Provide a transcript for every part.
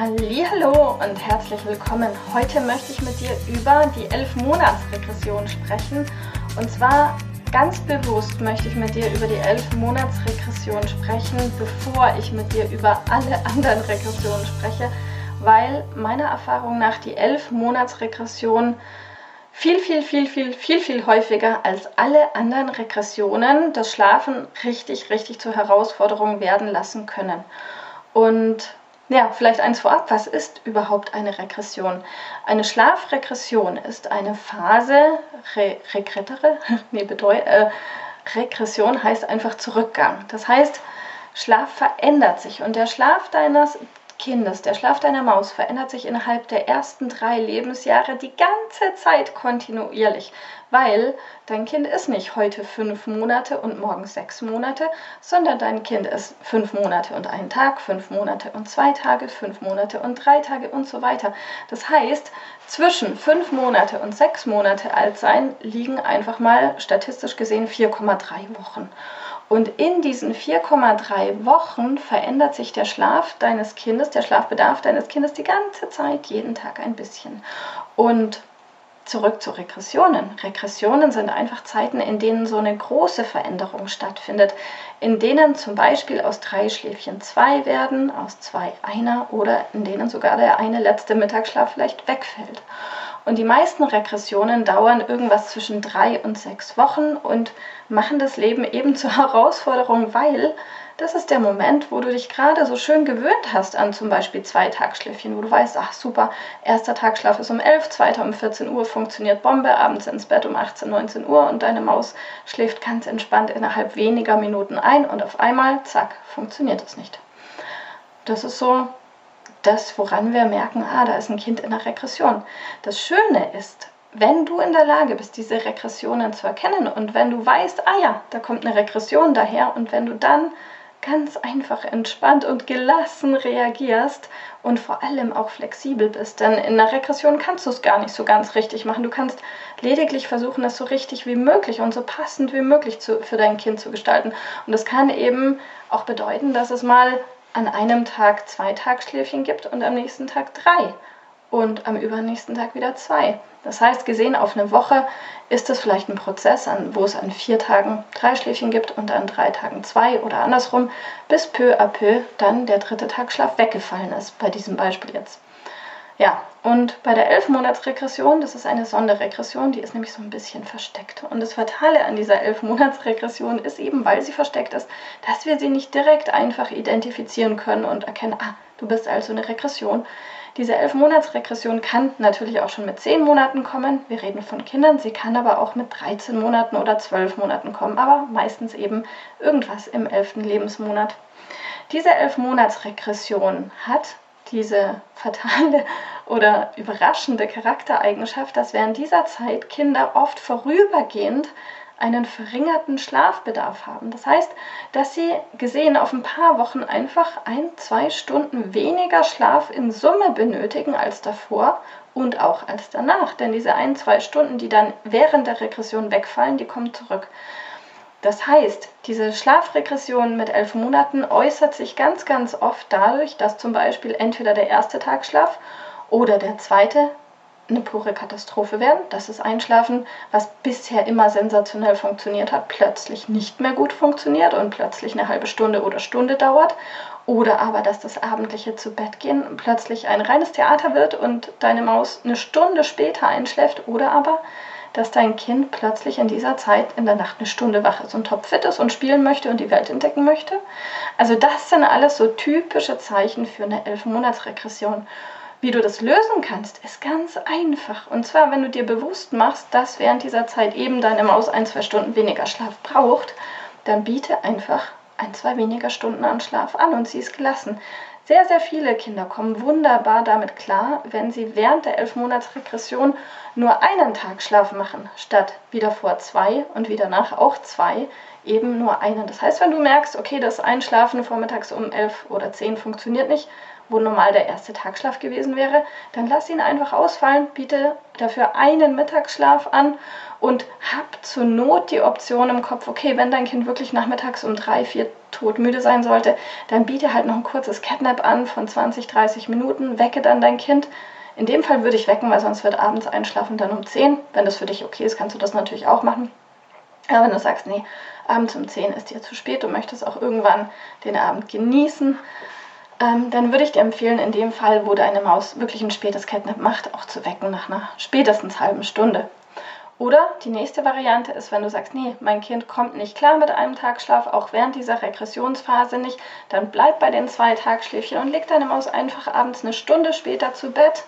Hallo und herzlich willkommen. Heute möchte ich mit dir über die 11-Monats-Regression sprechen. Und zwar ganz bewusst möchte ich mit dir über die 11-Monats-Regression sprechen, bevor ich mit dir über alle anderen Regressionen spreche, weil meiner Erfahrung nach die 11-Monats-Regression viel, viel, viel, viel, viel, viel häufiger als alle anderen Regressionen das Schlafen richtig, richtig zur Herausforderung werden lassen können. Und ja, vielleicht eins vorab, was ist überhaupt eine Regression? Eine Schlafregression ist eine Phase, re, regrettere, nee, bedeut, äh, Regression heißt einfach Zurückgang. Das heißt, Schlaf verändert sich und der Schlaf deines Kindes, der Schlaf deiner Maus verändert sich innerhalb der ersten drei Lebensjahre die ganze Zeit kontinuierlich, weil dein Kind ist nicht heute fünf Monate und morgen sechs Monate, sondern dein Kind ist fünf Monate und einen Tag, fünf Monate und zwei Tage, fünf Monate und drei Tage und so weiter. Das heißt, zwischen fünf Monate und sechs Monate alt sein liegen einfach mal statistisch gesehen 4,3 Wochen. Und in diesen 4,3 Wochen verändert sich der Schlaf deines Kindes, der Schlafbedarf deines Kindes die ganze Zeit, jeden Tag ein bisschen. Und zurück zu Regressionen. Regressionen sind einfach Zeiten, in denen so eine große Veränderung stattfindet, in denen zum Beispiel aus drei Schläfchen zwei werden, aus zwei einer oder in denen sogar der eine letzte Mittagsschlaf vielleicht wegfällt. Und die meisten Regressionen dauern irgendwas zwischen drei und sechs Wochen und machen das Leben eben zur Herausforderung, weil das ist der Moment, wo du dich gerade so schön gewöhnt hast an zum Beispiel zwei Tagschläfchen, wo du weißt, ach super, erster Tagschlaf ist um 11, zweiter um 14 Uhr, funktioniert Bombe, abends ins Bett um 18, 19 Uhr und deine Maus schläft ganz entspannt innerhalb weniger Minuten ein und auf einmal, zack, funktioniert es nicht. Das ist so das, woran wir merken, ah, da ist ein Kind in der Regression. Das Schöne ist, wenn du in der Lage bist, diese Regressionen zu erkennen und wenn du weißt, ah ja, da kommt eine Regression daher und wenn du dann ganz einfach entspannt und gelassen reagierst und vor allem auch flexibel bist. Denn in der Regression kannst du es gar nicht so ganz richtig machen. Du kannst lediglich versuchen, es so richtig wie möglich und so passend wie möglich zu, für dein Kind zu gestalten. Und das kann eben auch bedeuten, dass es mal an einem Tag zwei Tagschläfchen gibt und am nächsten Tag drei und am übernächsten Tag wieder zwei. Das heißt, gesehen auf eine Woche ist es vielleicht ein Prozess, wo es an vier Tagen drei Schläfchen gibt und an drei Tagen zwei oder andersrum, bis peu à peu dann der dritte Tagschlaf weggefallen ist, bei diesem Beispiel jetzt. Ja, und bei der 11-Monats-Regression, das ist eine Sonderregression, die ist nämlich so ein bisschen versteckt. Und das Fatale an dieser 11-Monats-Regression ist eben, weil sie versteckt ist, dass wir sie nicht direkt einfach identifizieren können und erkennen, ah, du bist also eine Regression. Diese 11-Monats-Regression kann natürlich auch schon mit 10 Monaten kommen. Wir reden von Kindern. Sie kann aber auch mit 13 Monaten oder 12 Monaten kommen, aber meistens eben irgendwas im 11. Lebensmonat. Diese 11-Monats-Regression hat diese fatale oder überraschende Charaktereigenschaft, dass während dieser Zeit Kinder oft vorübergehend einen verringerten Schlafbedarf haben. Das heißt, dass sie gesehen auf ein paar Wochen einfach ein, zwei Stunden weniger Schlaf in Summe benötigen als davor und auch als danach. Denn diese ein, zwei Stunden, die dann während der Regression wegfallen, die kommen zurück. Das heißt, diese Schlafregression mit elf Monaten äußert sich ganz, ganz oft dadurch, dass zum Beispiel entweder der erste Tagschlaf oder der zweite eine pure Katastrophe werden, dass das Einschlafen, was bisher immer sensationell funktioniert hat, plötzlich nicht mehr gut funktioniert und plötzlich eine halbe Stunde oder Stunde dauert. Oder aber, dass das abendliche zu Bett gehen plötzlich ein reines Theater wird und deine Maus eine Stunde später einschläft. Oder aber, dass dein Kind plötzlich in dieser Zeit in der Nacht eine Stunde wach ist und topfit ist und spielen möchte und die Welt entdecken möchte. Also das sind alles so typische Zeichen für eine 11-Monats-Regression. Wie du das lösen kannst, ist ganz einfach. Und zwar, wenn du dir bewusst machst, dass während dieser Zeit eben deine Maus ein, zwei Stunden weniger Schlaf braucht, dann biete einfach ein, zwei weniger Stunden an Schlaf an und sie ist gelassen. Sehr, sehr viele Kinder kommen wunderbar damit klar, wenn sie während der elf Monats Regression nur einen Tag Schlaf machen, statt wieder vor zwei und wieder nach auch zwei, eben nur einen. Das heißt, wenn du merkst, okay, das Einschlafen vormittags um elf oder zehn funktioniert nicht, wo normal der erste Tagschlaf gewesen wäre, dann lass ihn einfach ausfallen, biete dafür einen Mittagsschlaf an und hab zur Not die Option im Kopf, okay, wenn dein Kind wirklich nachmittags um drei, vier todmüde sein sollte, dann biete halt noch ein kurzes Catnap an von 20, 30 Minuten, wecke dann dein Kind. In dem Fall würde ich wecken, weil sonst wird abends einschlafen dann um 10. Wenn das für dich okay ist, kannst du das natürlich auch machen. Aber wenn du sagst, nee, abends um 10 ist dir zu spät, du möchtest auch irgendwann den Abend genießen, ähm, dann würde ich dir empfehlen, in dem Fall, wo deine Maus wirklich ein spätes Catnap macht, auch zu wecken nach einer spätestens halben Stunde. Oder die nächste Variante ist, wenn du sagst, nee, mein Kind kommt nicht klar mit einem Tagschlaf, auch während dieser Regressionsphase nicht, dann bleib bei den zwei Tagschläfchen und leg deine Maus einfach abends eine Stunde später zu Bett.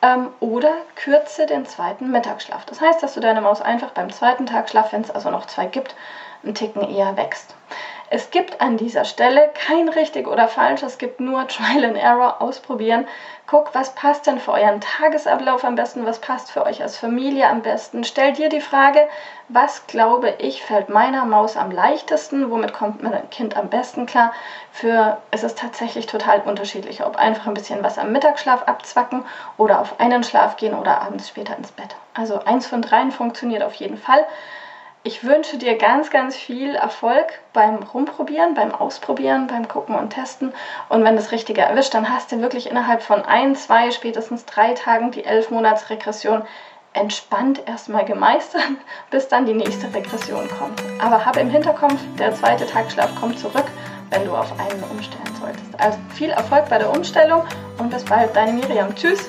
Ähm, oder kürze den zweiten Mittagsschlaf. Das heißt, dass du deine Maus einfach beim zweiten Tagschlaf, wenn es also noch zwei gibt, einen Ticken eher wächst. Es gibt an dieser Stelle kein richtig oder falsch, es gibt nur Trial and Error, ausprobieren. Guck, was passt denn für euren Tagesablauf am besten, was passt für euch als Familie am besten. Stell dir die Frage, was glaube ich fällt meiner Maus am leichtesten, womit kommt mein Kind am besten klar. Für es ist tatsächlich total unterschiedlich, ob einfach ein bisschen was am Mittagsschlaf abzwacken oder auf einen Schlaf gehen oder abends später ins Bett. Also eins von dreien funktioniert auf jeden Fall. Ich wünsche dir ganz, ganz viel Erfolg beim Rumprobieren, beim Ausprobieren, beim Gucken und Testen. Und wenn das Richtige erwischt, dann hast du wirklich innerhalb von ein, zwei, spätestens drei Tagen die elf Monats entspannt erstmal gemeistert, bis dann die nächste Regression kommt. Aber habe im Hinterkopf, der zweite Tagschlaf kommt zurück, wenn du auf einen umstellen solltest. Also viel Erfolg bei der Umstellung und bis bald, deine Miriam. Tschüss!